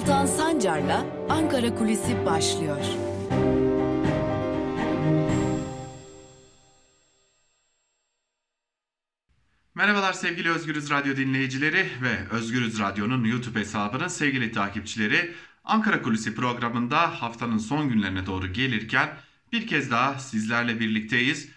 Altan Sancar'la Ankara Kulisi başlıyor. Merhabalar sevgili Özgürüz Radyo dinleyicileri ve Özgürüz Radyo'nun YouTube hesabının sevgili takipçileri. Ankara Kulisi programında haftanın son günlerine doğru gelirken bir kez daha sizlerle birlikteyiz.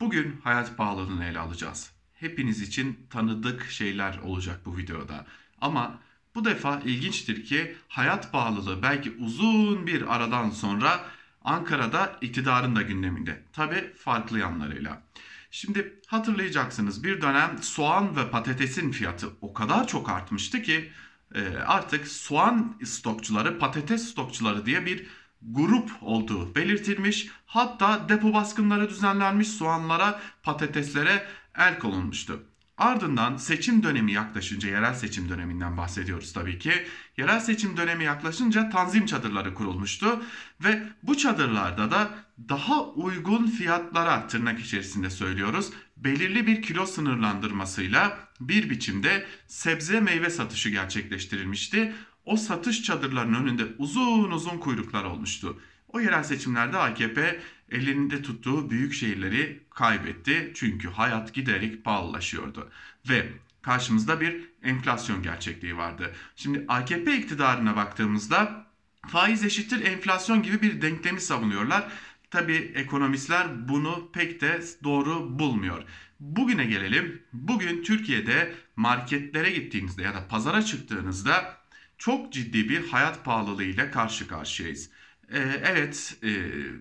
Bugün hayat pahalılığını ele alacağız. Hepiniz için tanıdık şeyler olacak bu videoda. Ama bu defa ilginçtir ki hayat pahalılığı belki uzun bir aradan sonra Ankara'da iktidarın da gündeminde. Tabi farklı yanlarıyla. Şimdi hatırlayacaksınız bir dönem soğan ve patatesin fiyatı o kadar çok artmıştı ki e, artık soğan stokçuları, patates stokçuları diye bir grup olduğu belirtilmiş. Hatta depo baskınları düzenlenmiş soğanlara, patateslere el konulmuştu. Ardından seçim dönemi yaklaşınca, yerel seçim döneminden bahsediyoruz tabii ki. Yerel seçim dönemi yaklaşınca tanzim çadırları kurulmuştu ve bu çadırlarda da daha uygun fiyatlara tırnak içerisinde söylüyoruz. Belirli bir kilo sınırlandırmasıyla bir biçimde sebze meyve satışı gerçekleştirilmişti. O satış çadırlarının önünde uzun uzun kuyruklar olmuştu. O yerel seçimlerde AKP elinde tuttuğu büyük şehirleri kaybetti. Çünkü hayat giderek pahalılaşıyordu. Ve karşımızda bir enflasyon gerçekliği vardı. Şimdi AKP iktidarına baktığımızda faiz eşittir enflasyon gibi bir denklemi savunuyorlar. Tabi ekonomistler bunu pek de doğru bulmuyor. Bugüne gelelim. Bugün Türkiye'de marketlere gittiğinizde ya da pazara çıktığınızda çok ciddi bir hayat pahalılığı ile karşı karşıyayız. Ee, evet e,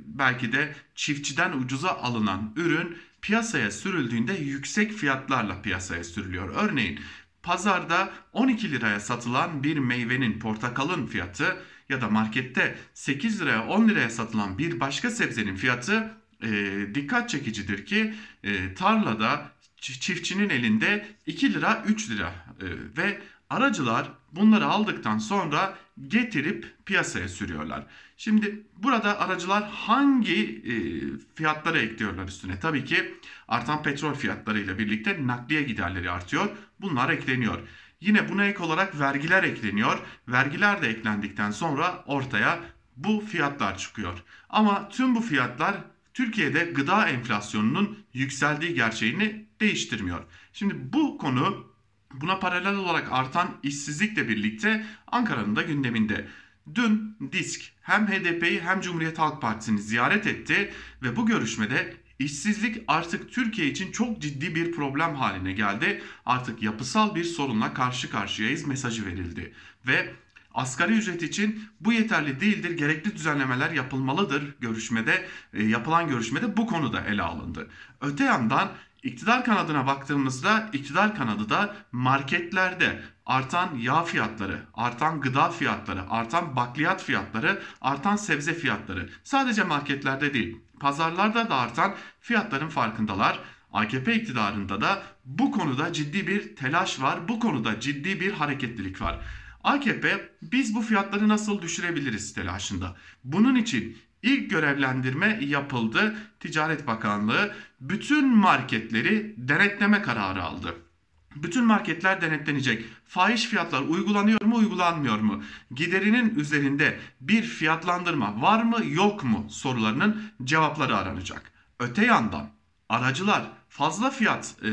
belki de çiftçiden ucuza alınan ürün piyasaya sürüldüğünde yüksek fiyatlarla piyasaya sürülüyor. Örneğin pazarda 12 liraya satılan bir meyvenin portakalın fiyatı ya da markette 8 liraya 10 liraya satılan bir başka sebzenin fiyatı e, dikkat çekicidir ki e, tarlada çiftçinin elinde 2 lira 3 lira e, ve aracılar bunları aldıktan sonra getirip piyasaya sürüyorlar. Şimdi burada aracılar hangi e, fiyatları ekliyorlar üstüne? Tabii ki artan petrol fiyatlarıyla birlikte nakliye giderleri artıyor. Bunlar ekleniyor. Yine buna ek olarak vergiler ekleniyor. Vergiler de eklendikten sonra ortaya bu fiyatlar çıkıyor. Ama tüm bu fiyatlar Türkiye'de gıda enflasyonunun yükseldiği gerçeğini değiştirmiyor. Şimdi bu konu buna paralel olarak artan işsizlikle birlikte Ankara'nın da gündeminde. Dün DİSK hem HDP'yi hem Cumhuriyet Halk Partisi'ni ziyaret etti ve bu görüşmede işsizlik artık Türkiye için çok ciddi bir problem haline geldi. Artık yapısal bir sorunla karşı karşıyayız mesajı verildi. Ve asgari ücret için bu yeterli değildir, gerekli düzenlemeler yapılmalıdır görüşmede, e, yapılan görüşmede bu konuda ele alındı. Öte yandan İktidar kanadına baktığımızda iktidar kanadı da marketlerde artan yağ fiyatları, artan gıda fiyatları, artan bakliyat fiyatları, artan sebze fiyatları sadece marketlerde değil pazarlarda da artan fiyatların farkındalar. AKP iktidarında da bu konuda ciddi bir telaş var, bu konuda ciddi bir hareketlilik var. AKP biz bu fiyatları nasıl düşürebiliriz telaşında. Bunun için İlk görevlendirme yapıldı. Ticaret Bakanlığı bütün marketleri denetleme kararı aldı. Bütün marketler denetlenecek. Fahiş fiyatlar uygulanıyor mu uygulanmıyor mu? Giderinin üzerinde bir fiyatlandırma var mı yok mu sorularının cevapları aranacak. Öte yandan aracılar fazla fiyat e,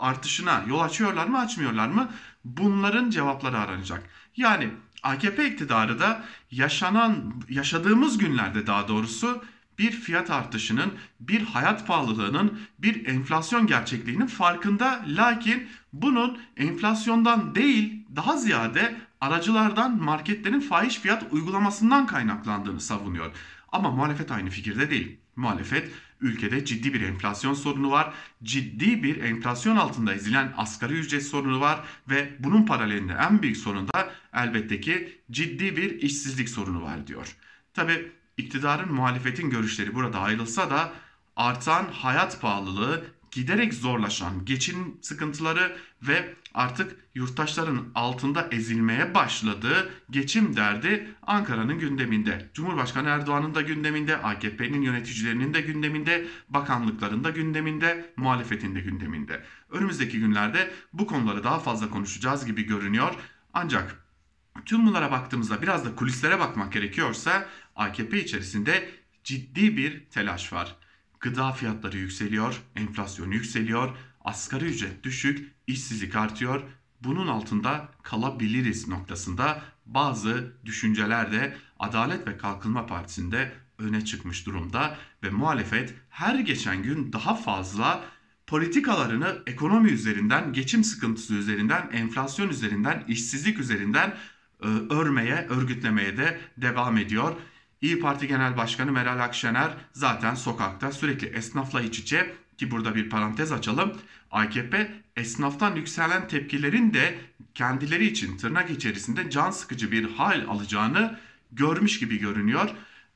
artışına yol açıyorlar mı açmıyorlar mı? Bunların cevapları aranacak. Yani AKP iktidarı da yaşanan yaşadığımız günlerde daha doğrusu bir fiyat artışının, bir hayat pahalılığının, bir enflasyon gerçekliğinin farkında. Lakin bunun enflasyondan değil daha ziyade aracılardan marketlerin fahiş fiyat uygulamasından kaynaklandığını savunuyor. Ama muhalefet aynı fikirde değil. Muhalefet ülkede ciddi bir enflasyon sorunu var. Ciddi bir enflasyon altında ezilen asgari ücret sorunu var ve bunun paralelinde en büyük sorun da elbette ki ciddi bir işsizlik sorunu var diyor. Tabi iktidarın muhalefetin görüşleri burada ayrılsa da artan hayat pahalılığı giderek zorlaşan geçim sıkıntıları ve artık yurttaşların altında ezilmeye başladığı geçim derdi Ankara'nın gündeminde. Cumhurbaşkanı Erdoğan'ın da gündeminde, AKP'nin yöneticilerinin de gündeminde, bakanlıkların da gündeminde, muhalefetin de gündeminde. Önümüzdeki günlerde bu konuları daha fazla konuşacağız gibi görünüyor. Ancak Tüm bunlara baktığımızda biraz da kulislere bakmak gerekiyorsa AKP içerisinde ciddi bir telaş var. Gıda fiyatları yükseliyor, enflasyon yükseliyor, asgari ücret düşük, işsizlik artıyor. Bunun altında kalabiliriz noktasında bazı düşünceler de Adalet ve Kalkınma Partisi'nde öne çıkmış durumda ve muhalefet her geçen gün daha fazla politikalarını ekonomi üzerinden, geçim sıkıntısı üzerinden, enflasyon üzerinden, işsizlik üzerinden e, örmeye, örgütlemeye de devam ediyor. İyi Parti Genel Başkanı Meral Akşener zaten sokakta sürekli esnafla iç içe ki burada bir parantez açalım. AKP esnaftan yükselen tepkilerin de kendileri için tırnak içerisinde can sıkıcı bir hal alacağını görmüş gibi görünüyor.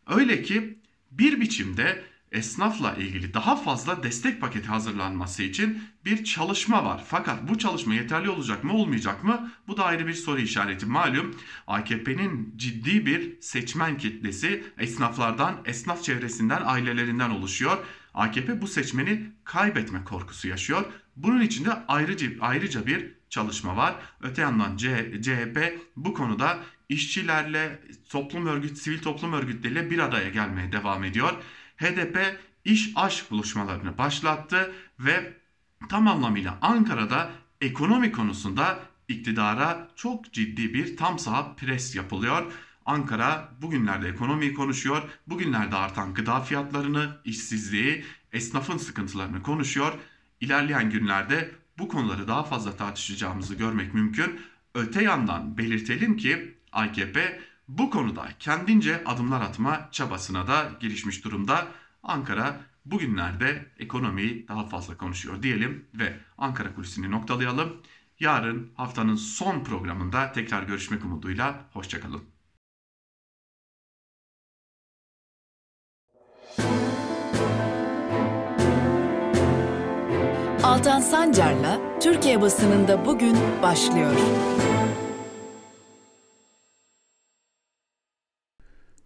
Öyle ki bir biçimde esnafla ilgili daha fazla destek paketi hazırlanması için bir çalışma var. Fakat bu çalışma yeterli olacak mı olmayacak mı? Bu da ayrı bir soru işareti. Malum AKP'nin ciddi bir seçmen kitlesi esnaflardan, esnaf çevresinden, ailelerinden oluşuyor. AKP bu seçmeni kaybetme korkusu yaşıyor. Bunun için de ayrıca, ayrıca bir çalışma var. Öte yandan CHP bu konuda işçilerle, toplum örgüt, sivil toplum örgütleriyle bir araya gelmeye devam ediyor. HDP iş aşk buluşmalarını başlattı ve tam anlamıyla Ankara'da ekonomi konusunda iktidara çok ciddi bir tam saha pres yapılıyor. Ankara bugünlerde ekonomiyi konuşuyor. Bugünlerde artan gıda fiyatlarını, işsizliği, esnafın sıkıntılarını konuşuyor. İlerleyen günlerde bu konuları daha fazla tartışacağımızı görmek mümkün. Öte yandan belirtelim ki AKP bu konuda kendince adımlar atma çabasına da girişmiş durumda. Ankara bugünlerde ekonomiyi daha fazla konuşuyor diyelim ve Ankara kulisini noktalayalım. Yarın haftanın son programında tekrar görüşmek umuduyla hoşçakalın. Altan Sancar'la Türkiye basınında bugün başlıyor.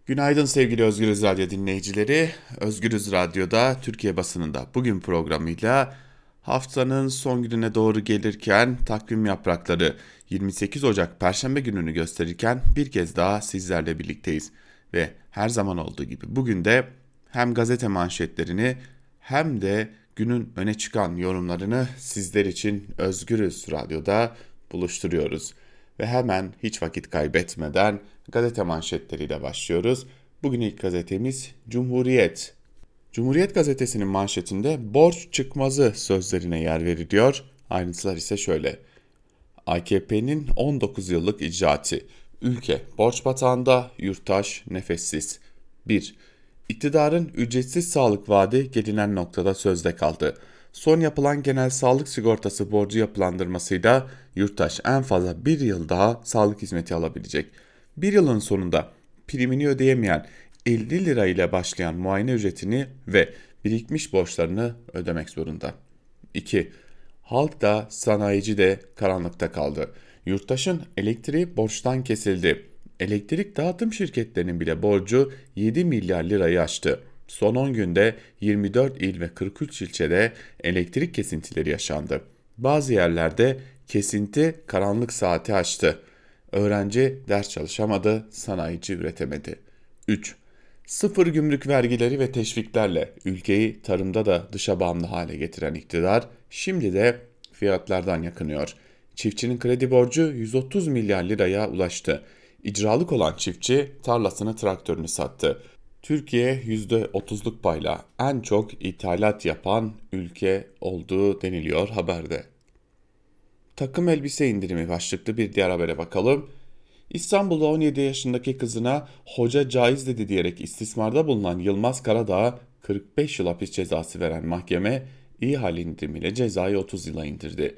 Günaydın sevgili Özgürüz Radyo dinleyicileri. Özgürüz Radyo'da Türkiye basınında bugün programıyla haftanın son gününe doğru gelirken takvim yaprakları 28 Ocak Perşembe gününü gösterirken bir kez daha sizlerle birlikteyiz. Ve her zaman olduğu gibi bugün de hem gazete manşetlerini hem de günün öne çıkan yorumlarını sizler için Özgürüz Radyo'da buluşturuyoruz. Ve hemen hiç vakit kaybetmeden gazete manşetleriyle başlıyoruz. Bugün ilk gazetemiz Cumhuriyet. Cumhuriyet gazetesinin manşetinde borç çıkmazı sözlerine yer veriliyor. Ayrıntılar ise şöyle. AKP'nin 19 yıllık icraatı. Ülke borç batağında, yurttaş nefessiz. 1. İktidarın ücretsiz sağlık vaadi gelinen noktada sözde kaldı. Son yapılan genel sağlık sigortası borcu yapılandırmasıyla yurttaş en fazla bir yıl daha sağlık hizmeti alabilecek. Bir yılın sonunda primini ödeyemeyen 50 lira ile başlayan muayene ücretini ve birikmiş borçlarını ödemek zorunda. 2. Halk da sanayici de karanlıkta kaldı. Yurttaşın elektriği borçtan kesildi. Elektrik dağıtım şirketlerinin bile borcu 7 milyar lirayı aştı. Son 10 günde 24 il ve 43 ilçede elektrik kesintileri yaşandı. Bazı yerlerde kesinti karanlık saati açtı. Öğrenci ders çalışamadı, sanayici üretemedi. 3. Sıfır gümrük vergileri ve teşviklerle ülkeyi tarımda da dışa bağımlı hale getiren iktidar şimdi de fiyatlardan yakınıyor. Çiftçinin kredi borcu 130 milyar liraya ulaştı. İcralık olan çiftçi tarlasını traktörünü sattı. Türkiye %30'luk payla en çok ithalat yapan ülke olduğu deniliyor haberde. Takım elbise indirimi başlıklı bir diğer habere bakalım. İstanbul'da 17 yaşındaki kızına hoca caiz dedi diyerek istismarda bulunan Yılmaz Karadağ'a 45 yıl hapis cezası veren mahkeme iyi hal indirimiyle cezayı 30 yıla indirdi.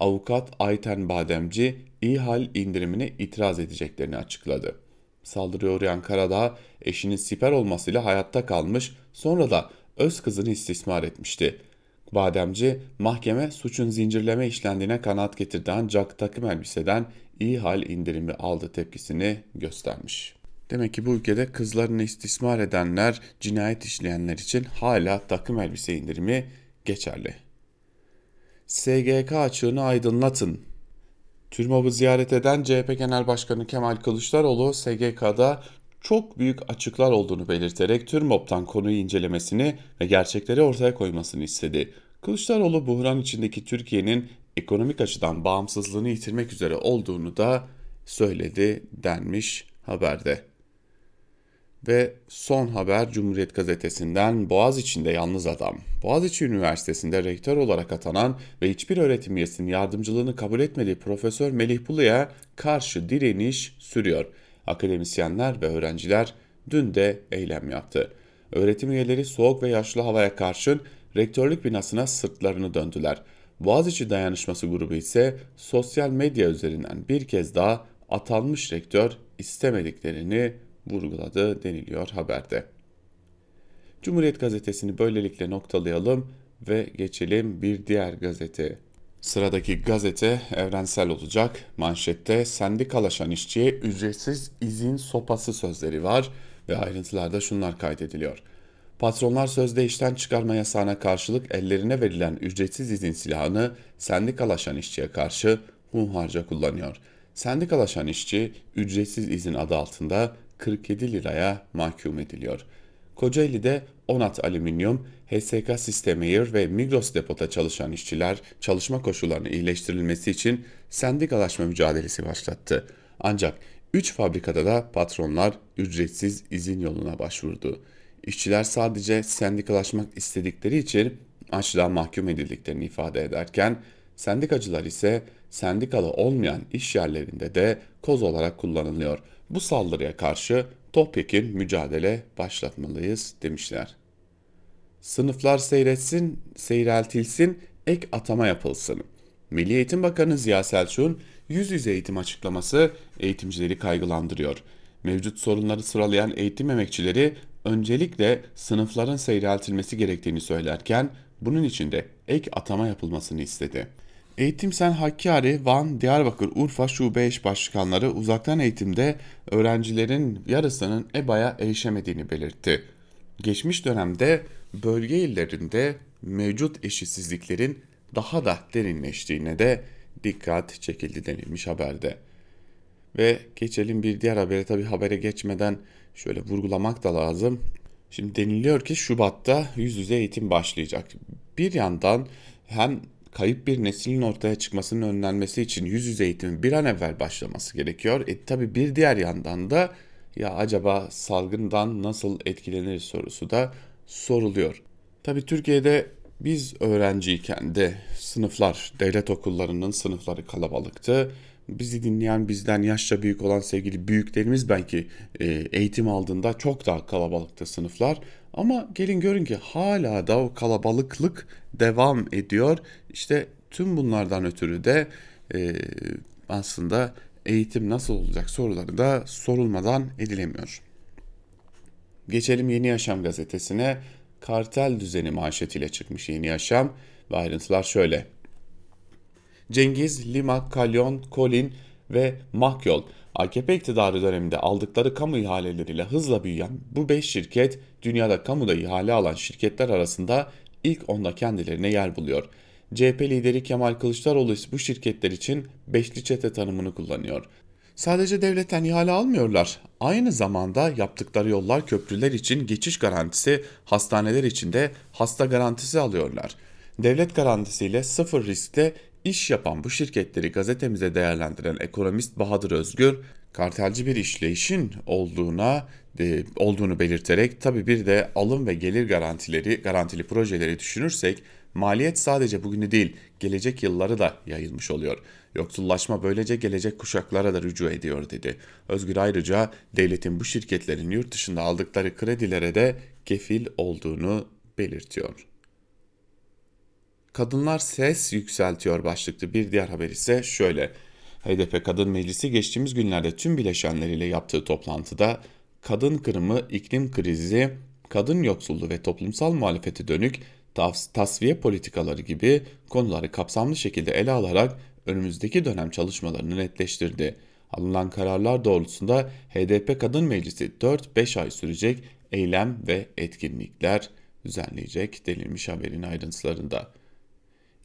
Avukat Ayten Bademci iyi hal indirimine itiraz edeceklerini açıkladı. Saldırıya uğrayan Karadağ eşinin siper olmasıyla hayatta kalmış sonra da öz kızını istismar etmişti. Bademci mahkeme suçun zincirleme işlendiğine kanaat getirdi ancak takım elbiseden iyi hal indirimi aldı tepkisini göstermiş. Demek ki bu ülkede kızlarını istismar edenler, cinayet işleyenler için hala takım elbise indirimi geçerli. SGK açığını aydınlatın TÜRMOB'u ziyaret eden CHP Genel Başkanı Kemal Kılıçdaroğlu SGK'da çok büyük açıklar olduğunu belirterek TÜRMOB'tan konuyu incelemesini ve gerçekleri ortaya koymasını istedi. Kılıçdaroğlu buhran içindeki Türkiye'nin ekonomik açıdan bağımsızlığını yitirmek üzere olduğunu da söyledi denmiş haberde. Ve son haber Cumhuriyet Gazetesi'nden Boğaziçi'nde yalnız adam. Boğaziçi Üniversitesi'nde rektör olarak atanan ve hiçbir öğretim üyesinin yardımcılığını kabul etmediği Profesör Melih Bulu'ya karşı direniş sürüyor. Akademisyenler ve öğrenciler dün de eylem yaptı. Öğretim üyeleri soğuk ve yaşlı havaya karşın rektörlük binasına sırtlarını döndüler. Boğaziçi Dayanışması grubu ise sosyal medya üzerinden bir kez daha atanmış rektör istemediklerini vurguladı deniliyor haberde. Cumhuriyet gazetesini böylelikle noktalayalım ve geçelim bir diğer gazete. Sıradaki gazete evrensel olacak. Manşette sendikalaşan işçiye ücretsiz izin sopası sözleri var ve ayrıntılarda şunlar kaydediliyor. Patronlar sözde işten çıkarma yasağına karşılık ellerine verilen ücretsiz izin silahını sendikalaşan işçiye karşı hunharca kullanıyor. Sendikalaşan işçi ücretsiz izin adı altında 47 liraya mahkum ediliyor. Kocaeli'de Onat Alüminyum, HSK Sistemeyir ve Migros Depot'a çalışan işçiler çalışma koşullarının iyileştirilmesi için sendikalaşma mücadelesi başlattı. Ancak 3 fabrikada da patronlar ücretsiz izin yoluna başvurdu. İşçiler sadece sendikalaşmak istedikleri için açlığa mahkum edildiklerini ifade ederken sendikacılar ise sendikalı olmayan iş yerlerinde de koz olarak kullanılıyor. Bu saldırıya karşı topyekun mücadele başlatmalıyız demişler. Sınıflar seyretsin, seyreltilsin, ek atama yapılsın. Milli Eğitim Bakanı Ziya Selçuk'un yüz yüze eğitim açıklaması eğitimcileri kaygılandırıyor. Mevcut sorunları sıralayan eğitim emekçileri öncelikle sınıfların seyreltilmesi gerektiğini söylerken bunun için de ek atama yapılmasını istedi. Eğitim Sen Hakkari, Van, Diyarbakır, Urfa Şube Eş Başkanları uzaktan eğitimde öğrencilerin yarısının EBA'ya erişemediğini belirtti. Geçmiş dönemde bölge illerinde mevcut eşitsizliklerin daha da derinleştiğine de dikkat çekildi denilmiş haberde. Ve geçelim bir diğer habere tabi habere geçmeden şöyle vurgulamak da lazım. Şimdi deniliyor ki Şubat'ta yüz yüze eğitim başlayacak. Bir yandan hem kayıp bir neslin ortaya çıkmasının önlenmesi için yüz yüze eğitimin bir an evvel başlaması gerekiyor. E tabi bir diğer yandan da ya acaba salgından nasıl etkilenir sorusu da soruluyor. Tabi Türkiye'de biz öğrenciyken de sınıflar, devlet okullarının sınıfları kalabalıktı. Bizi dinleyen bizden yaşça büyük olan sevgili büyüklerimiz belki e, eğitim aldığında çok daha kalabalıktı sınıflar. Ama gelin görün ki hala da o kalabalıklık devam ediyor. İşte tüm bunlardan ötürü de e, aslında eğitim nasıl olacak soruları da sorulmadan edilemiyor. Geçelim Yeni Yaşam gazetesine. Kartel düzeni manşetiyle çıkmış Yeni Yaşam ve ayrıntılar şöyle. Cengiz, Lima, Kalyon, Kolin ve Makyol AKP iktidarı döneminde aldıkları kamu ihaleleriyle hızla büyüyen bu 5 şirket dünyada kamuda ihale alan şirketler arasında ilk onda kendilerine yer buluyor. CHP lideri Kemal Kılıçdaroğlu bu şirketler için beşli çete tanımını kullanıyor. Sadece devletten ihale almıyorlar. Aynı zamanda yaptıkları yollar köprüler için geçiş garantisi, hastaneler için de hasta garantisi alıyorlar. Devlet garantisiyle sıfır riskte iş yapan bu şirketleri gazetemize değerlendiren ekonomist Bahadır Özgür, kartelci bir işleyişin olduğuna e, olduğunu belirterek tabi bir de alım ve gelir garantileri garantili projeleri düşünürsek maliyet sadece bugünü değil gelecek yılları da yayılmış oluyor. Yoksullaşma böylece gelecek kuşaklara da rücu ediyor dedi. Özgür ayrıca devletin bu şirketlerin yurt dışında aldıkları kredilere de kefil olduğunu belirtiyor. Kadınlar ses yükseltiyor başlıklı bir diğer haber ise şöyle. HDP Kadın Meclisi geçtiğimiz günlerde tüm bileşenleriyle yaptığı toplantıda kadın kırımı, iklim krizi, kadın yoksulluğu ve toplumsal muhalefete dönük tasfiye politikaları gibi konuları kapsamlı şekilde ele alarak önümüzdeki dönem çalışmalarını netleştirdi. Alınan kararlar doğrultusunda HDP Kadın Meclisi 4-5 ay sürecek eylem ve etkinlikler düzenleyecek denilmiş haberin ayrıntılarında.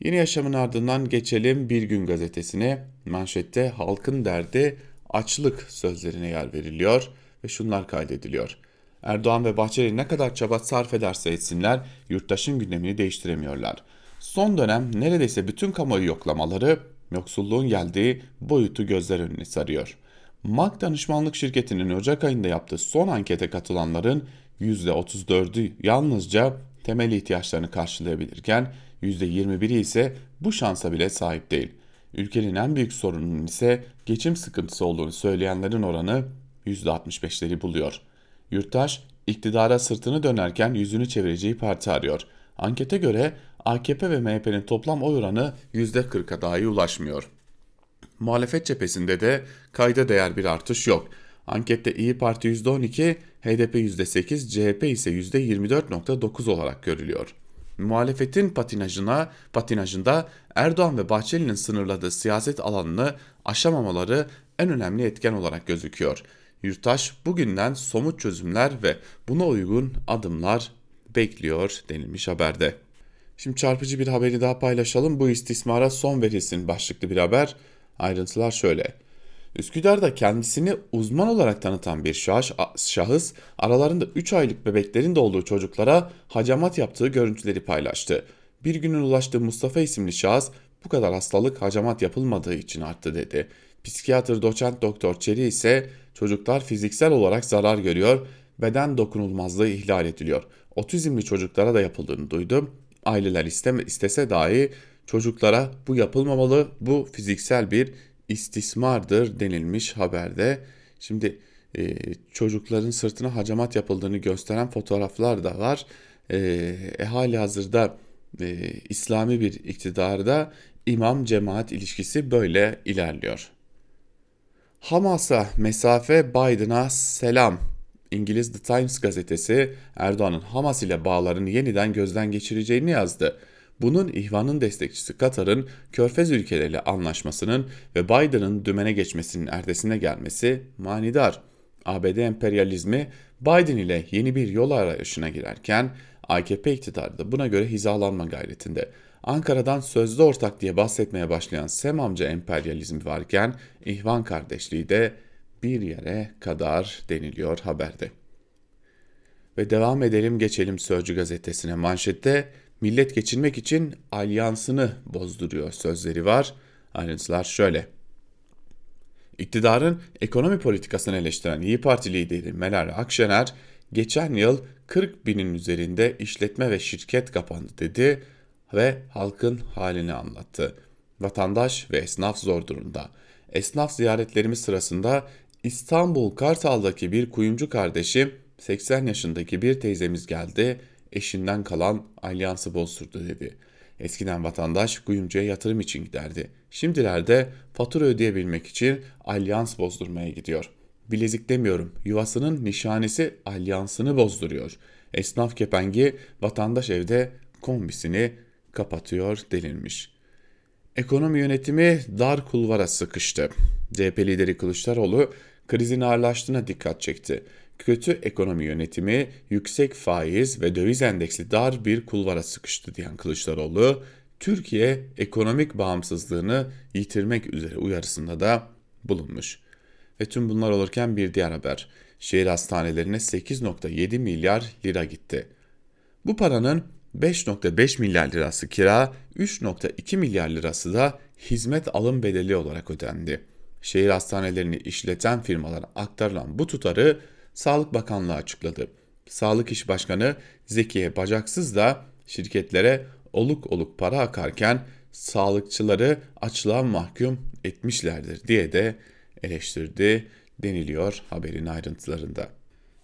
Yeni yaşamın ardından geçelim Bir Gün gazetesine. Manşette halkın derdi açlık sözlerine yer veriliyor ve şunlar kaydediliyor. Erdoğan ve Bahçeli ne kadar çaba sarf ederse etsinler yurttaşın gündemini değiştiremiyorlar. Son dönem neredeyse bütün kamuoyu yoklamaları yoksulluğun geldiği boyutu gözler önüne sarıyor. MAK danışmanlık şirketinin Ocak ayında yaptığı son ankete katılanların %34'ü yalnızca temel ihtiyaçlarını karşılayabilirken %21'i ise bu şansa bile sahip değil. Ülkenin en büyük sorununun ise geçim sıkıntısı olduğunu söyleyenlerin oranı %65'leri buluyor. Yurttaş iktidara sırtını dönerken yüzünü çevireceği parti arıyor. Ankete göre AKP ve MHP'nin toplam oy oranı %40'a dahi ulaşmıyor. Muhalefet cephesinde de kayda değer bir artış yok. Ankette İyi Parti %12, HDP %8, CHP ise %24.9 olarak görülüyor. Muhalefetin patinajına, patinajında Erdoğan ve Bahçeli'nin sınırladığı siyaset alanını aşamamaları en önemli etken olarak gözüküyor. Yurttaş bugünden somut çözümler ve buna uygun adımlar bekliyor denilmiş haberde. Şimdi çarpıcı bir haberi daha paylaşalım. Bu istismara son verilsin başlıklı bir haber. Ayrıntılar şöyle. Üsküdar'da kendisini uzman olarak tanıtan bir şahıs aralarında 3 aylık bebeklerin de olduğu çocuklara hacamat yaptığı görüntüleri paylaştı. Bir günün ulaştığı Mustafa isimli şahıs bu kadar hastalık hacamat yapılmadığı için arttı dedi. Psikiyatr doçent doktor Çeri ise çocuklar fiziksel olarak zarar görüyor, beden dokunulmazlığı ihlal ediliyor. Otizmli çocuklara da yapıldığını duydum. Aileler isteme, istese dahi çocuklara bu yapılmamalı, bu fiziksel bir istismardır denilmiş haberde. Şimdi e, çocukların sırtına hacamat yapıldığını gösteren fotoğraflar da var. E, e, hali hazırda e, İslami bir iktidarda imam cemaat ilişkisi böyle ilerliyor. Hamas'a mesafe Biden'a selam. İngiliz The Times gazetesi Erdoğan'ın Hamas ile bağlarını yeniden gözden geçireceğini yazdı. Bunun ihvanın destekçisi Katar'ın Körfez ülkeleriyle anlaşmasının ve Biden'ın dümene geçmesinin ertesine gelmesi manidar. ABD emperyalizmi Biden ile yeni bir yol arayışına girerken AKP iktidarı da buna göre hizalanma gayretinde. Ankara'dan sözlü ortak diye bahsetmeye başlayan Sem amca emperyalizmi varken ihvan kardeşliği de bir yere kadar deniliyor haberde. Ve devam edelim geçelim Sözcü gazetesine manşette millet geçinmek için alyansını bozduruyor sözleri var. Ayrıntılar şöyle. İktidarın ekonomi politikasını eleştiren İyi Parti lideri Meral Akşener, geçen yıl 40 binin üzerinde işletme ve şirket kapandı dedi ve halkın halini anlattı. Vatandaş ve esnaf zor durumda. Esnaf ziyaretlerimiz sırasında İstanbul Kartal'daki bir kuyumcu kardeşim 80 yaşındaki bir teyzemiz geldi eşinden kalan alyansı bozdurdu dedi. Eskiden vatandaş kuyumcuya yatırım için giderdi. Şimdilerde fatura ödeyebilmek için alyans bozdurmaya gidiyor. Bilezik demiyorum, yuvasının nişanesi alyansını bozduruyor. Esnaf kepengi vatandaş evde kombisini kapatıyor denilmiş. Ekonomi yönetimi dar kulvara sıkıştı. CHP lideri Kılıçdaroğlu krizin ağırlaştığına dikkat çekti kötü ekonomi yönetimi, yüksek faiz ve döviz endeksli dar bir kulvara sıkıştı diyen Kılıçdaroğlu, Türkiye ekonomik bağımsızlığını yitirmek üzere uyarısında da bulunmuş. Ve tüm bunlar olurken bir diğer haber. Şehir hastanelerine 8.7 milyar lira gitti. Bu paranın 5.5 milyar lirası kira, 3.2 milyar lirası da hizmet alım bedeli olarak ödendi. Şehir hastanelerini işleten firmalara aktarılan bu tutarı Sağlık Bakanlığı açıkladı. Sağlık İş Başkanı Zekiye Bacaksız da şirketlere oluk oluk para akarken sağlıkçıları açlığa mahkum etmişlerdir diye de eleştirdi deniliyor haberin ayrıntılarında.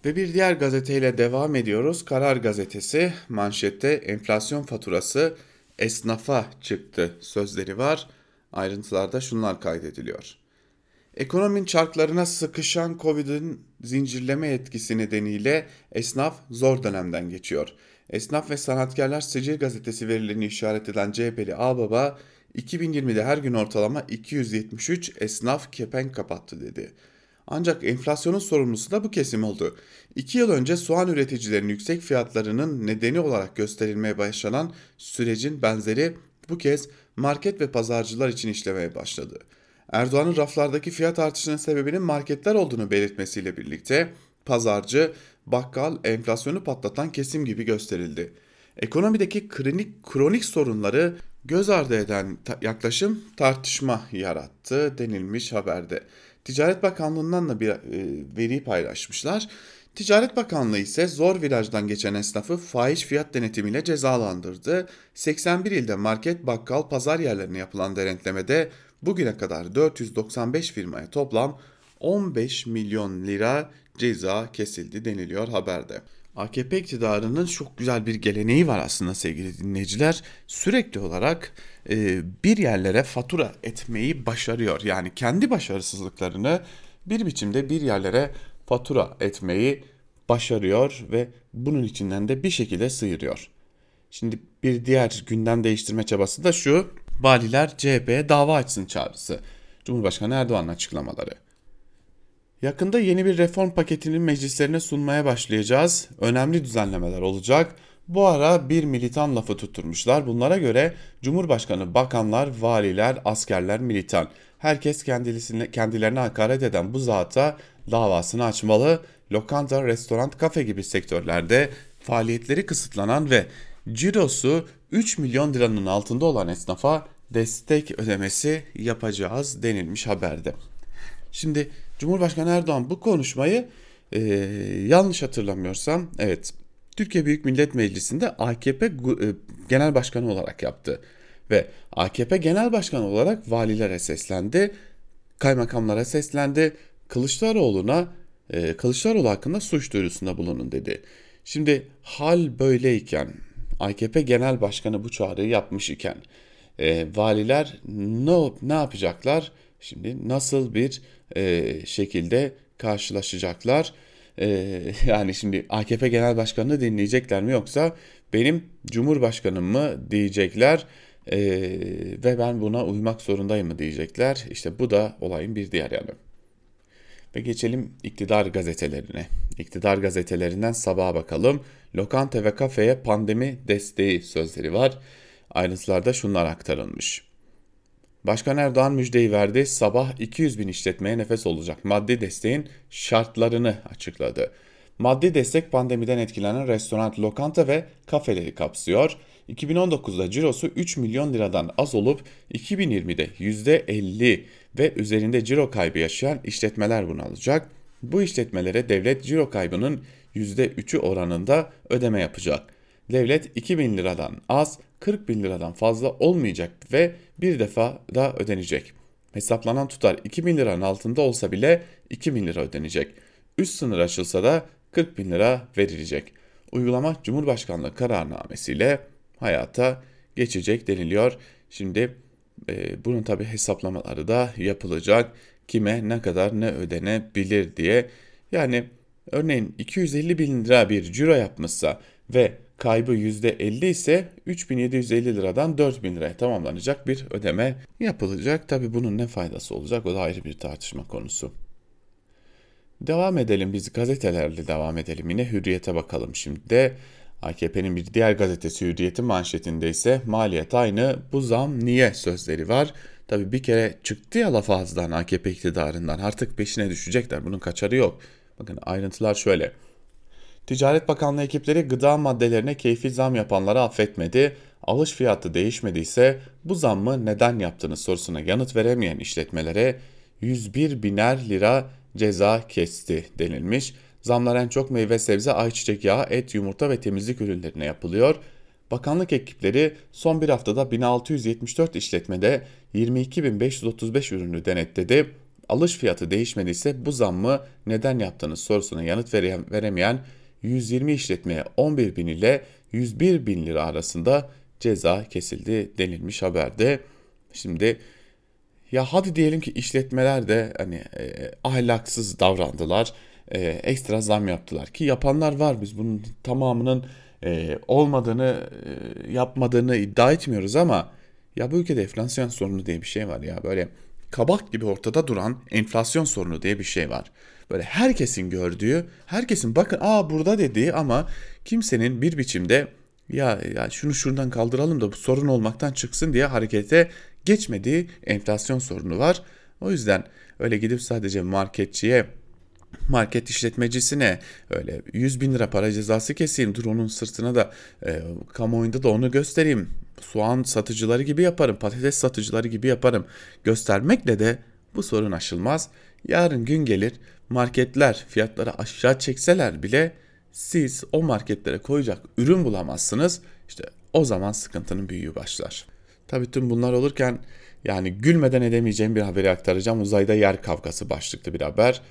Ve bir diğer gazeteyle devam ediyoruz. Karar gazetesi manşette enflasyon faturası esnafa çıktı sözleri var. Ayrıntılarda şunlar kaydediliyor. Ekonominin çarklarına sıkışan Covid'in zincirleme etkisi nedeniyle esnaf zor dönemden geçiyor. Esnaf ve Sanatkarlar Sicil gazetesi verilerini işaret eden CHP'li Ağbaba 2020'de her gün ortalama 273 esnaf kepenk kapattı dedi. Ancak enflasyonun sorumlusu da bu kesim oldu. İki yıl önce soğan üreticilerinin yüksek fiyatlarının nedeni olarak gösterilmeye başlanan sürecin benzeri bu kez market ve pazarcılar için işlemeye başladı. Erdoğan'ın raflardaki fiyat artışının sebebinin marketler olduğunu belirtmesiyle birlikte pazarcı, bakkal enflasyonu patlatan kesim gibi gösterildi. Ekonomideki kronik, kronik sorunları göz ardı eden yaklaşım tartışma yarattı denilmiş haberde. Ticaret Bakanlığı'ndan da bir e, veri paylaşmışlar. Ticaret Bakanlığı ise zor virajdan geçen esnafı fahiş fiyat denetimiyle cezalandırdı. 81 ilde market, bakkal, pazar yerlerine yapılan denetlemede bugüne kadar 495 firmaya toplam 15 milyon lira ceza kesildi deniliyor haberde. AKP iktidarının çok güzel bir geleneği var aslında sevgili dinleyiciler. Sürekli olarak e, bir yerlere fatura etmeyi başarıyor. Yani kendi başarısızlıklarını bir biçimde bir yerlere fatura etmeyi başarıyor ve bunun içinden de bir şekilde sıyırıyor. Şimdi bir diğer gündem değiştirme çabası da şu. Valiler CHP'ye dava açsın çağrısı. Cumhurbaşkanı Erdoğan'ın açıklamaları. Yakında yeni bir reform paketinin meclislerine sunmaya başlayacağız. Önemli düzenlemeler olacak. Bu ara bir militan lafı tutturmuşlar. Bunlara göre Cumhurbaşkanı, bakanlar, valiler, askerler militan. Herkes kendilerine, kendilerine hakaret eden bu zata davasını açmalı. Lokanta, restoran, kafe gibi sektörlerde faaliyetleri kısıtlanan ve cirosu 3 milyon liranın altında olan esnafa destek ödemesi yapacağız denilmiş haberde. Şimdi Cumhurbaşkanı Erdoğan bu konuşmayı e, yanlış hatırlamıyorsam evet Türkiye Büyük Millet Meclisi'nde AKP e, Genel Başkanı olarak yaptı. Ve AKP Genel Başkanı olarak valilere seslendi, kaymakamlara seslendi, Kılıçdaroğlu'na e, Kılıçdaroğlu hakkında suç duyurusunda bulunun dedi. Şimdi hal böyleyken AKP Genel Başkanı bu çağrıyı yapmış iken e, valiler ne, ne yapacaklar? Şimdi nasıl bir e, şekilde karşılaşacaklar? E, yani şimdi AKP Genel Başkanı'nı dinleyecekler mi yoksa benim Cumhurbaşkanım mı diyecekler e, ve ben buna uymak zorundayım mı diyecekler. İşte bu da olayın bir diğer yanı. Ve geçelim iktidar gazetelerine. İktidar gazetelerinden sabaha bakalım. Lokanta ve kafeye pandemi desteği sözleri var. Ayrıntılarda şunlar aktarılmış. Başkan Erdoğan müjdeyi verdi. Sabah 200 bin işletmeye nefes olacak maddi desteğin şartlarını açıkladı. Maddi destek pandemiden etkilenen restoran, lokanta ve kafeleri kapsıyor. 2019'da cirosu 3 milyon liradan az olup 2020'de %50 ve üzerinde ciro kaybı yaşayan işletmeler bunu alacak. Bu işletmelere devlet ciro kaybının %3'ü oranında ödeme yapacak. Devlet 2 bin liradan az 40 bin liradan fazla olmayacak ve bir defa da ödenecek. Hesaplanan tutar 2 bin liranın altında olsa bile 2 bin lira ödenecek. Üst sınır aşılsa da 40 bin lira verilecek. Uygulama Cumhurbaşkanlığı kararnamesiyle hayata geçecek deniliyor. Şimdi e, bunun tabi hesaplamaları da yapılacak. Kime ne kadar ne ödenebilir diye. Yani örneğin 250 bin lira bir ciro yapmışsa ve kaybı %50 ise 3750 liradan 4000 liraya tamamlanacak bir ödeme yapılacak. Tabi bunun ne faydası olacak o da ayrı bir tartışma konusu. Devam edelim biz gazetelerle devam edelim yine Hürriyet'e bakalım şimdi de. AKP'nin bir diğer gazetesi Hürriyet'in manşetinde ise maliyet aynı bu zam niye sözleri var. Tabi bir kere çıktı ya laf ağızdan AKP iktidarından artık peşine düşecekler bunun kaçarı yok. Bakın ayrıntılar şöyle. Ticaret Bakanlığı ekipleri gıda maddelerine keyfi zam yapanları affetmedi. Alış fiyatı değişmediyse bu zammı neden yaptığınız sorusuna yanıt veremeyen işletmelere 101 biner lira ceza kesti denilmiş. Zamlar en çok meyve sebze, ayçiçek yağı, et, yumurta ve temizlik ürünlerine yapılıyor. Bakanlık ekipleri son bir haftada 1674 işletmede 22.535 ürünü denetledi. Alış fiyatı değişmediyse bu zammı neden yaptığınız sorusuna yanıt veremeyen 120 işletmeye 11 bin ile 101 bin lira arasında ceza kesildi denilmiş haberde. Şimdi ya hadi diyelim ki işletmeler de hani e, ahlaksız davrandılar. E, ekstra zam yaptılar ki yapanlar var biz bunun tamamının e, olmadığını e, yapmadığını iddia etmiyoruz ama ya bu ülkede enflasyon sorunu diye bir şey var ya böyle kabak gibi ortada duran enflasyon sorunu diye bir şey var. Böyle herkesin gördüğü, herkesin bakın aa burada dediği ama kimsenin bir biçimde ya, ya şunu şuradan kaldıralım da bu sorun olmaktan çıksın diye harekete geçmediği enflasyon sorunu var. O yüzden öyle gidip sadece marketçiye market işletmecisine öyle 100 bin lira para cezası keseyim dur onun sırtına da e, kamuoyunda da onu göstereyim soğan satıcıları gibi yaparım patates satıcıları gibi yaparım göstermekle de bu sorun aşılmaz. Yarın gün gelir marketler fiyatları aşağı çekseler bile siz o marketlere koyacak ürün bulamazsınız. İşte o zaman sıkıntının büyüğü başlar. Tabii tüm bunlar olurken yani gülmeden edemeyeceğim bir haberi aktaracağım. Uzayda yer kavgası başlıklı bir haber.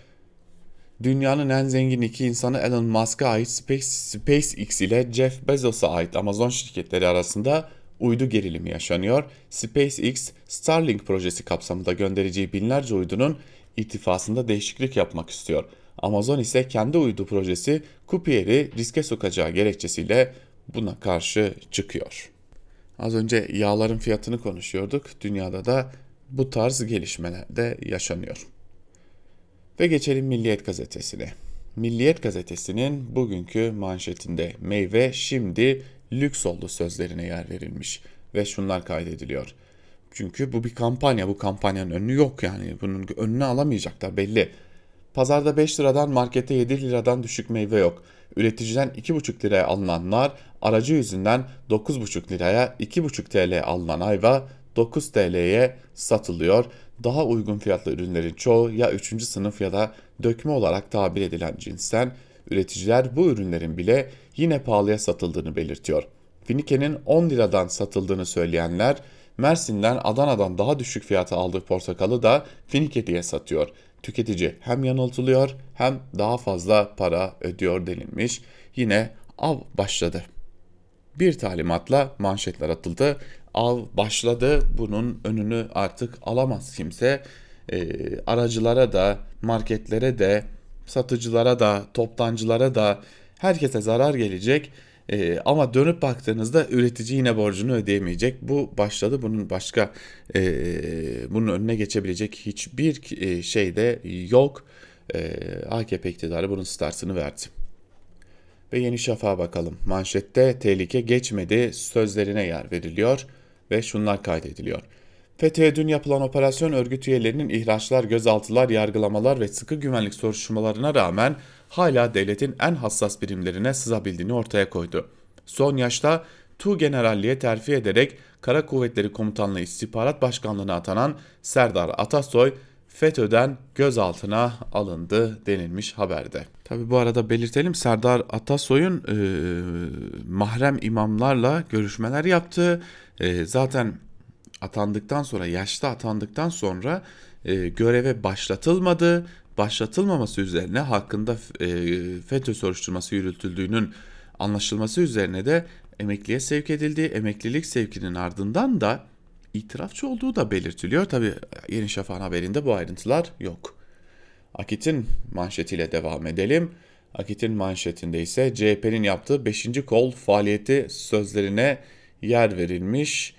Dünyanın en zengin iki insanı Elon Musk'a ait Space, SpaceX ile Jeff Bezos'a ait Amazon şirketleri arasında uydu gerilimi yaşanıyor. SpaceX, Starlink projesi kapsamında göndereceği binlerce uydunun ittifasında değişiklik yapmak istiyor. Amazon ise kendi uydu projesi Cupier'i riske sokacağı gerekçesiyle buna karşı çıkıyor. Az önce yağların fiyatını konuşuyorduk. Dünyada da bu tarz gelişmeler de yaşanıyor. Ve geçelim Milliyet gazetesine. Milliyet gazetesinin bugünkü manşetinde meyve şimdi lüks oldu sözlerine yer verilmiş ve şunlar kaydediliyor. Çünkü bu bir kampanya, bu kampanyanın önü yok yani bunun önünü alamayacaklar belli. Pazarda 5 liradan markette 7 liradan düşük meyve yok. Üreticiden 2,5 liraya alınan nar, aracı yüzünden 9,5 liraya 2,5 TL alınan ayva 9 TL'ye satılıyor. Daha uygun fiyatlı ürünlerin çoğu ya 3. sınıf ya da dökme olarak tabir edilen cinsten üreticiler bu ürünlerin bile yine pahalıya satıldığını belirtiyor. Finike'nin 10 liradan satıldığını söyleyenler Mersin'den Adana'dan daha düşük fiyata aldığı portakalı da Finike diye satıyor. Tüketici hem yanıltılıyor hem daha fazla para ödüyor denilmiş. Yine av başladı. Bir talimatla manşetler atıldı. Av başladı. Bunun önünü artık alamaz kimse. E, aracılara da, marketlere de, satıcılara da, toptancılara da herkese zarar gelecek. E, ama dönüp baktığınızda üretici yine borcunu ödeyemeyecek. Bu başladı. Bunun başka e, bunun önüne geçebilecek hiçbir e, şey de yok. E, AKP iktidarı bunun startını verdi. Ve Yeni Şafak'a bakalım. Manşette tehlike geçmedi sözlerine yer veriliyor ve şunlar kaydediliyor. FETÖ'ye dün yapılan operasyon örgüt üyelerinin ihraçlar, gözaltılar, yargılamalar ve sıkı güvenlik soruşturmalarına rağmen hala devletin en hassas birimlerine sızabildiğini ortaya koydu. Son yaşta Tu Generalliğe terfi ederek Kara Kuvvetleri Komutanlığı İstihbarat Başkanlığı'na atanan Serdar Atasoy FETÖ'den gözaltına alındı denilmiş haberde. Tabi bu arada belirtelim Serdar Atasoy'un e, mahrem imamlarla görüşmeler yaptığı e, zaten atandıktan sonra yaşta atandıktan sonra e, göreve başlatılmadı. Başlatılmaması üzerine hakkında e, FETÖ soruşturması yürütüldüğünün anlaşılması üzerine de emekliye sevk edildi. Emeklilik sevkinin ardından da itirafçı olduğu da belirtiliyor. Tabi Yeni Şafak'ın haberinde bu ayrıntılar yok. Akit'in manşetiyle devam edelim. Akit'in manşetinde ise CHP'nin yaptığı 5. kol faaliyeti sözlerine yer verilmiş.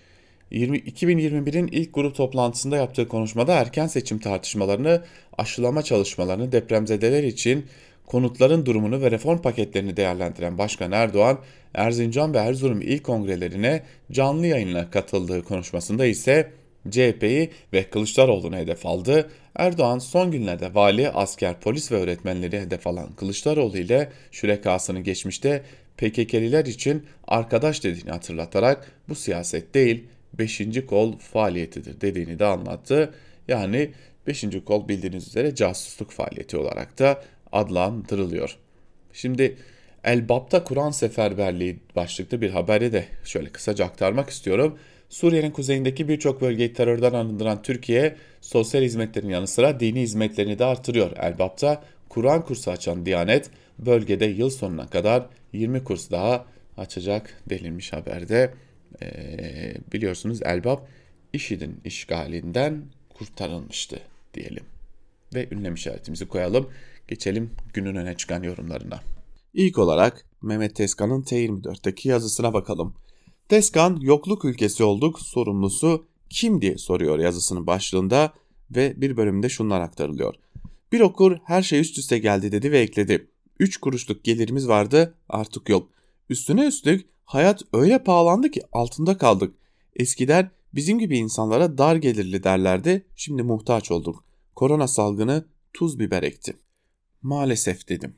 20, 2021'in ilk grup toplantısında yaptığı konuşmada erken seçim tartışmalarını, aşılama çalışmalarını depremzedeler için konutların durumunu ve reform paketlerini değerlendiren Başkan Erdoğan, Erzincan ve Erzurum il kongrelerine canlı yayınla katıldığı konuşmasında ise CHP'yi ve Kılıçdaroğlu'nu hedef aldı. Erdoğan son günlerde vali, asker, polis ve öğretmenleri hedef alan Kılıçdaroğlu ile şürekasını geçmişte PKK'liler için arkadaş dediğini hatırlatarak bu siyaset değil 5. kol faaliyetidir dediğini de anlattı. Yani 5. kol bildiğiniz üzere casusluk faaliyeti olarak da adlandırılıyor. Şimdi Elbap'ta Kur'an seferberliği başlıklı bir haberi de şöyle kısaca aktarmak istiyorum. Suriye'nin kuzeyindeki birçok bölgeyi terörden arındıran Türkiye, sosyal hizmetlerin yanı sıra dini hizmetlerini de artırıyor. Elbap'ta Kur'an kursu açan Diyanet, bölgede yıl sonuna kadar 20 kurs daha açacak denilmiş haberde. Ee, biliyorsunuz Elbap IŞİD'in işgalinden kurtarılmıştı diyelim. Ve ünlem işaretimizi koyalım. Geçelim günün öne çıkan yorumlarına. İlk olarak Mehmet Tezkan'ın T24'teki yazısına bakalım. Tezkan yokluk ülkesi olduk sorumlusu kim diye soruyor yazısının başlığında ve bir bölümde şunlar aktarılıyor. Bir okur her şey üst üste geldi dedi ve ekledi. 3 kuruşluk gelirimiz vardı artık yok. Üstüne üstlük hayat öyle pahalandı ki altında kaldık. Eskiden bizim gibi insanlara dar gelirli derlerdi, şimdi muhtaç olduk. Korona salgını tuz biber ekti. Maalesef dedim.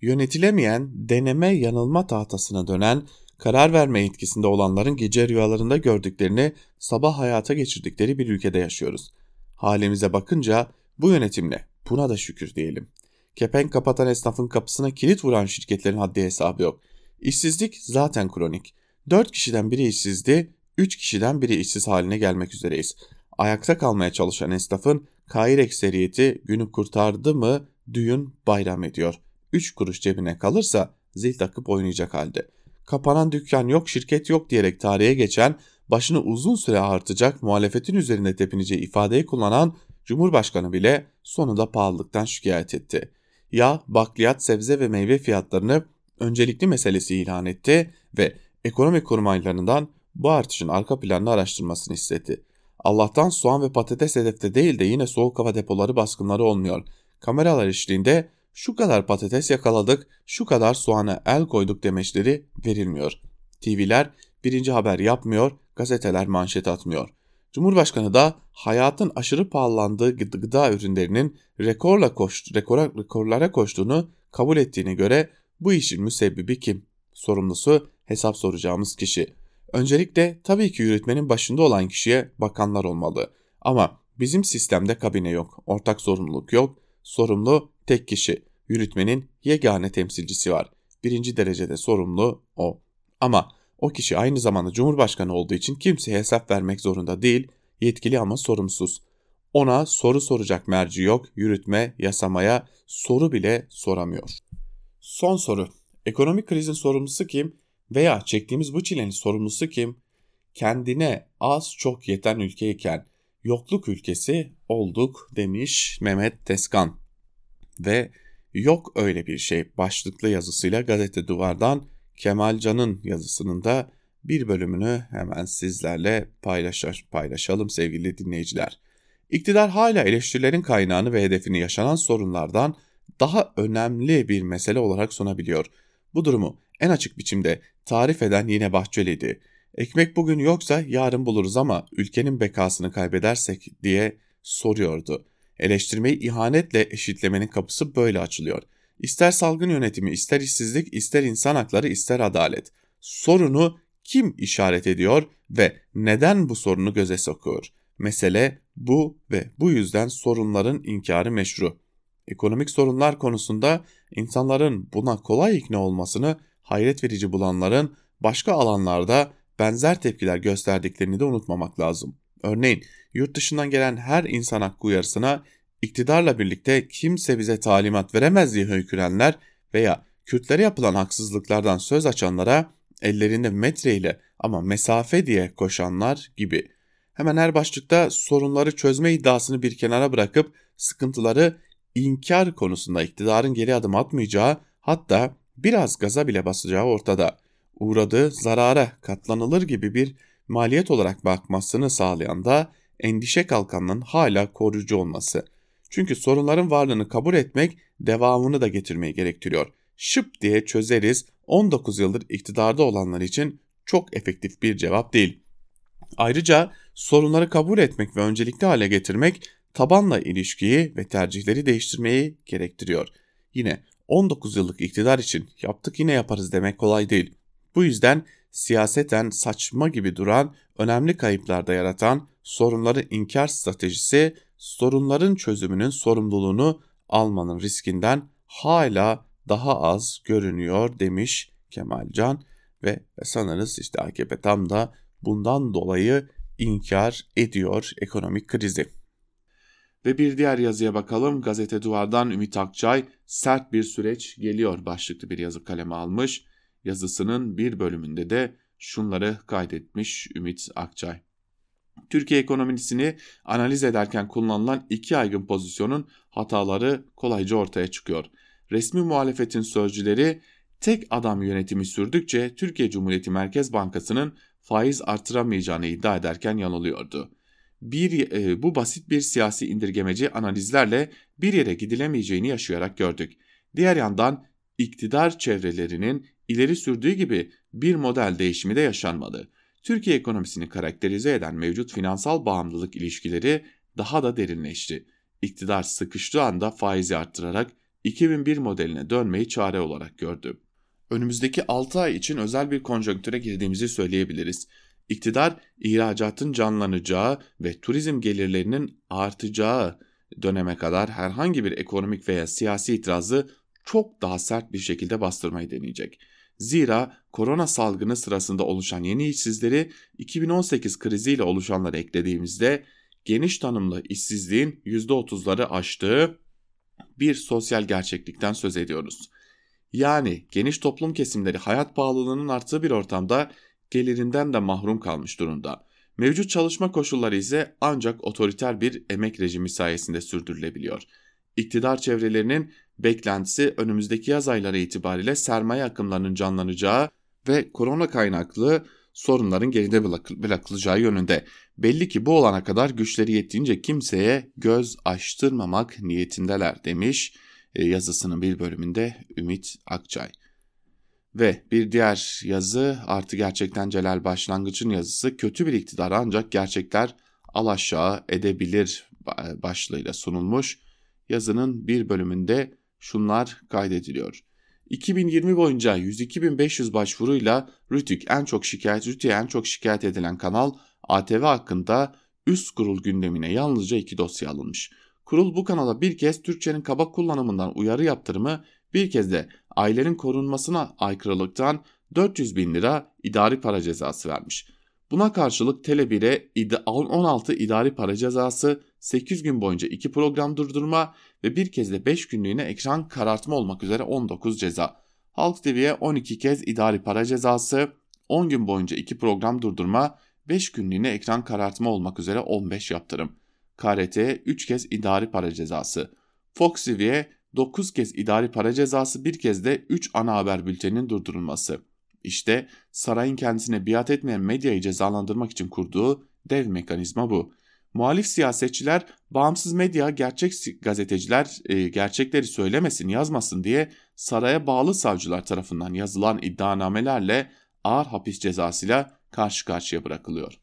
Yönetilemeyen, deneme yanılma tahtasına dönen, karar verme etkisinde olanların gece rüyalarında gördüklerini sabah hayata geçirdikleri bir ülkede yaşıyoruz. Halimize bakınca bu yönetimle buna da şükür diyelim. Kepenk kapatan esnafın kapısına kilit vuran şirketlerin haddi hesabı yok. İşsizlik zaten kronik. 4 kişiden biri işsizdi, 3 kişiden biri işsiz haline gelmek üzereyiz. Ayakta kalmaya çalışan esnafın kair ekseriyeti günü kurtardı mı düğün bayram ediyor. 3 kuruş cebine kalırsa zil takıp oynayacak halde. Kapanan dükkan yok, şirket yok diyerek tarihe geçen, başını uzun süre artacak muhalefetin üzerinde tepineceği ifadeyi kullanan Cumhurbaşkanı bile sonunda pahalılıktan şikayet etti. Ya bakliyat, sebze ve meyve fiyatlarını öncelikli meselesi ilan etti ve ekonomi kurmaylarından bu artışın arka planını araştırmasını istedi. Allah'tan soğan ve patates hedefte değil de yine soğuk hava depoları baskınları olmuyor. Kameralar eşliğinde şu kadar patates yakaladık, şu kadar soğana el koyduk demeçleri verilmiyor. TV'ler birinci haber yapmıyor, gazeteler manşet atmıyor. Cumhurbaşkanı da hayatın aşırı pahalandığı gıda ürünlerinin rekorla koş, rekora, rekorlara koştuğunu kabul ettiğine göre bu işin müsebbibi kim? Sorumlusu hesap soracağımız kişi. Öncelikle tabii ki yürütmenin başında olan kişiye bakanlar olmalı. Ama bizim sistemde kabine yok, ortak sorumluluk yok, sorumlu tek kişi. Yürütmenin yegane temsilcisi var. Birinci derecede sorumlu o. Ama o kişi aynı zamanda Cumhurbaşkanı olduğu için kimseye hesap vermek zorunda değil, yetkili ama sorumsuz. Ona soru soracak merci yok, yürütme, yasamaya soru bile soramıyor. Son soru. Ekonomik krizin sorumlusu kim veya çektiğimiz bu çilenin sorumlusu kim? Kendine az çok yeten ülkeyken yokluk ülkesi olduk demiş Mehmet Teskan. Ve yok öyle bir şey başlıklı yazısıyla gazete duvardan Kemal Can'ın yazısının da bir bölümünü hemen sizlerle paylaşır, paylaşalım sevgili dinleyiciler. İktidar hala eleştirilerin kaynağını ve hedefini yaşanan sorunlardan daha önemli bir mesele olarak sunabiliyor. Bu durumu en açık biçimde tarif eden yine Bahçeli'ydi. Ekmek bugün yoksa yarın buluruz ama ülkenin bekasını kaybedersek diye soruyordu. Eleştirmeyi ihanetle eşitlemenin kapısı böyle açılıyor. İster salgın yönetimi, ister işsizlik, ister insan hakları, ister adalet. Sorunu kim işaret ediyor ve neden bu sorunu göze sokuyor? Mesele bu ve bu yüzden sorunların inkarı meşru. Ekonomik sorunlar konusunda insanların buna kolay ikna olmasını hayret verici bulanların başka alanlarda benzer tepkiler gösterdiklerini de unutmamak lazım. Örneğin yurt dışından gelen her insan hakkı uyarısına iktidarla birlikte kimse bize talimat veremez diye höykürenler veya Kürtlere yapılan haksızlıklardan söz açanlara ellerinde metreyle ama mesafe diye koşanlar gibi. Hemen her başlıkta sorunları çözme iddiasını bir kenara bırakıp sıkıntıları inkar konusunda iktidarın geri adım atmayacağı hatta biraz gaza bile basacağı ortada. Uğradığı zarara katlanılır gibi bir maliyet olarak bakmasını sağlayan da endişe kalkanının hala koruyucu olması. Çünkü sorunların varlığını kabul etmek devamını da getirmeyi gerektiriyor. Şıp diye çözeriz 19 yıldır iktidarda olanlar için çok efektif bir cevap değil. Ayrıca sorunları kabul etmek ve öncelikli hale getirmek tabanla ilişkiyi ve tercihleri değiştirmeyi gerektiriyor. Yine 19 yıllık iktidar için yaptık yine yaparız demek kolay değil. Bu yüzden siyaseten saçma gibi duran, önemli kayıplarda yaratan sorunları inkar stratejisi sorunların çözümünün sorumluluğunu almanın riskinden hala daha az görünüyor demiş Kemalcan ve sanırız işte AKP tam da bundan dolayı inkar ediyor ekonomik krizi. Ve bir diğer yazıya bakalım. Gazete Duvar'dan Ümit Akçay sert bir süreç geliyor başlıklı bir yazı kaleme almış. Yazısının bir bölümünde de şunları kaydetmiş Ümit Akçay. Türkiye ekonomisini analiz ederken kullanılan iki aygın pozisyonun hataları kolayca ortaya çıkıyor. Resmi muhalefetin sözcüleri tek adam yönetimi sürdükçe Türkiye Cumhuriyeti Merkez Bankası'nın faiz artıramayacağını iddia ederken yanılıyordu. Bir, e, bu basit bir siyasi indirgemeci analizlerle bir yere gidilemeyeceğini yaşayarak gördük. Diğer yandan iktidar çevrelerinin ileri sürdüğü gibi bir model değişimi de yaşanmadı. Türkiye ekonomisini karakterize eden mevcut finansal bağımlılık ilişkileri daha da derinleşti. İktidar sıkıştığı anda faizi arttırarak 2001 modeline dönmeyi çare olarak gördü. Önümüzdeki 6 ay için özel bir konjonktüre girdiğimizi söyleyebiliriz. İktidar ihracatın canlanacağı ve turizm gelirlerinin artacağı döneme kadar herhangi bir ekonomik veya siyasi itirazı çok daha sert bir şekilde bastırmayı deneyecek. Zira korona salgını sırasında oluşan yeni işsizleri 2018 kriziyle oluşanları eklediğimizde geniş tanımlı işsizliğin %30'ları aştığı bir sosyal gerçeklikten söz ediyoruz. Yani geniş toplum kesimleri hayat pahalılığının arttığı bir ortamda gelirinden de mahrum kalmış durumda. Mevcut çalışma koşulları ise ancak otoriter bir emek rejimi sayesinde sürdürülebiliyor. İktidar çevrelerinin beklentisi önümüzdeki yaz ayları itibariyle sermaye akımlarının canlanacağı ve korona kaynaklı sorunların geride bırakılacağı yönünde. Belli ki bu olana kadar güçleri yettiğince kimseye göz açtırmamak niyetindeler demiş e, yazısının bir bölümünde Ümit Akçay. Ve bir diğer yazı artı gerçekten Celal Başlangıç'ın yazısı kötü bir iktidar ancak gerçekler alaşağı edebilir başlığıyla sunulmuş. Yazının bir bölümünde şunlar kaydediliyor. 2020 boyunca 102.500 başvuruyla Rütük en çok şikayet Rütük'e en çok şikayet edilen kanal ATV hakkında üst kurul gündemine yalnızca iki dosya alınmış. Kurul bu kanala bir kez Türkçenin kaba kullanımından uyarı yaptırımı bir kez de ailenin korunmasına aykırılıktan 400 bin lira idari para cezası vermiş. Buna karşılık Tele1'e 16 idari para cezası, 8 gün boyunca 2 program durdurma ve bir kez de 5 günlüğüne ekran karartma olmak üzere 19 ceza. Halk TV'ye 12 kez idari para cezası, 10 gün boyunca 2 program durdurma, 5 günlüğüne ekran karartma olmak üzere 15 yaptırım. KRT'ye 3 kez idari para cezası. Fox TV'ye 9 kez idari para cezası bir kez de 3 ana haber bülteninin durdurulması. İşte sarayın kendisine biat etmeyen medyayı cezalandırmak için kurduğu dev mekanizma bu. Muhalif siyasetçiler bağımsız medya gerçek gazeteciler e, gerçekleri söylemesin yazmasın diye saraya bağlı savcılar tarafından yazılan iddianamelerle ağır hapis cezasıyla karşı karşıya bırakılıyor.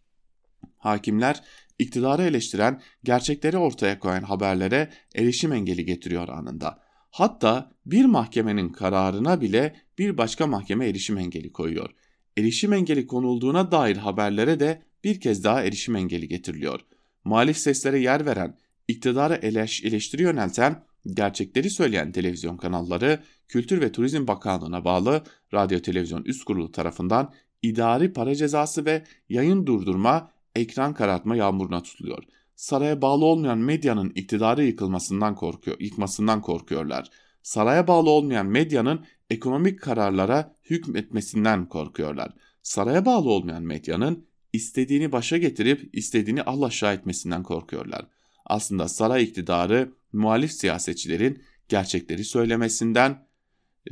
Hakimler iktidarı eleştiren, gerçekleri ortaya koyan haberlere erişim engeli getiriyor anında. Hatta bir mahkemenin kararına bile bir başka mahkeme erişim engeli koyuyor. Erişim engeli konulduğuna dair haberlere de bir kez daha erişim engeli getiriliyor. Muhalif seslere yer veren, iktidarı eleş, eleştiri yönelten, gerçekleri söyleyen televizyon kanalları Kültür ve Turizm Bakanlığı'na bağlı Radyo Televizyon Üst Kurulu tarafından idari para cezası ve yayın durdurma, ekran karartma yağmuruna tutuluyor saraya bağlı olmayan medyanın iktidarı yıkılmasından korkuyor, yıkmasından korkuyorlar. Saraya bağlı olmayan medyanın ekonomik kararlara hükmetmesinden korkuyorlar. Saraya bağlı olmayan medyanın istediğini başa getirip istediğini Allah aşağı etmesinden korkuyorlar. Aslında saray iktidarı muhalif siyasetçilerin gerçekleri söylemesinden,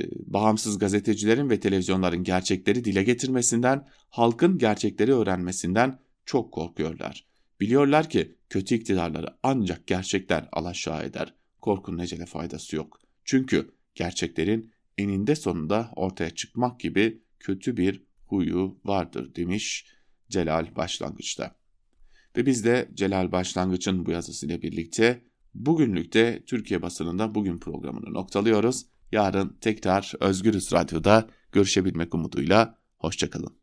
e, bağımsız gazetecilerin ve televizyonların gerçekleri dile getirmesinden, halkın gerçekleri öğrenmesinden çok korkuyorlar. Biliyorlar ki kötü iktidarları ancak gerçekler alaşağı eder. Korkunun ecele faydası yok. Çünkü gerçeklerin eninde sonunda ortaya çıkmak gibi kötü bir huyu vardır demiş Celal Başlangıç'ta. Ve biz de Celal Başlangıç'ın bu yazısıyla birlikte bugünlükte Türkiye basınında bugün programını noktalıyoruz. Yarın tekrar Özgürüz Radyo'da görüşebilmek umuduyla hoşçakalın.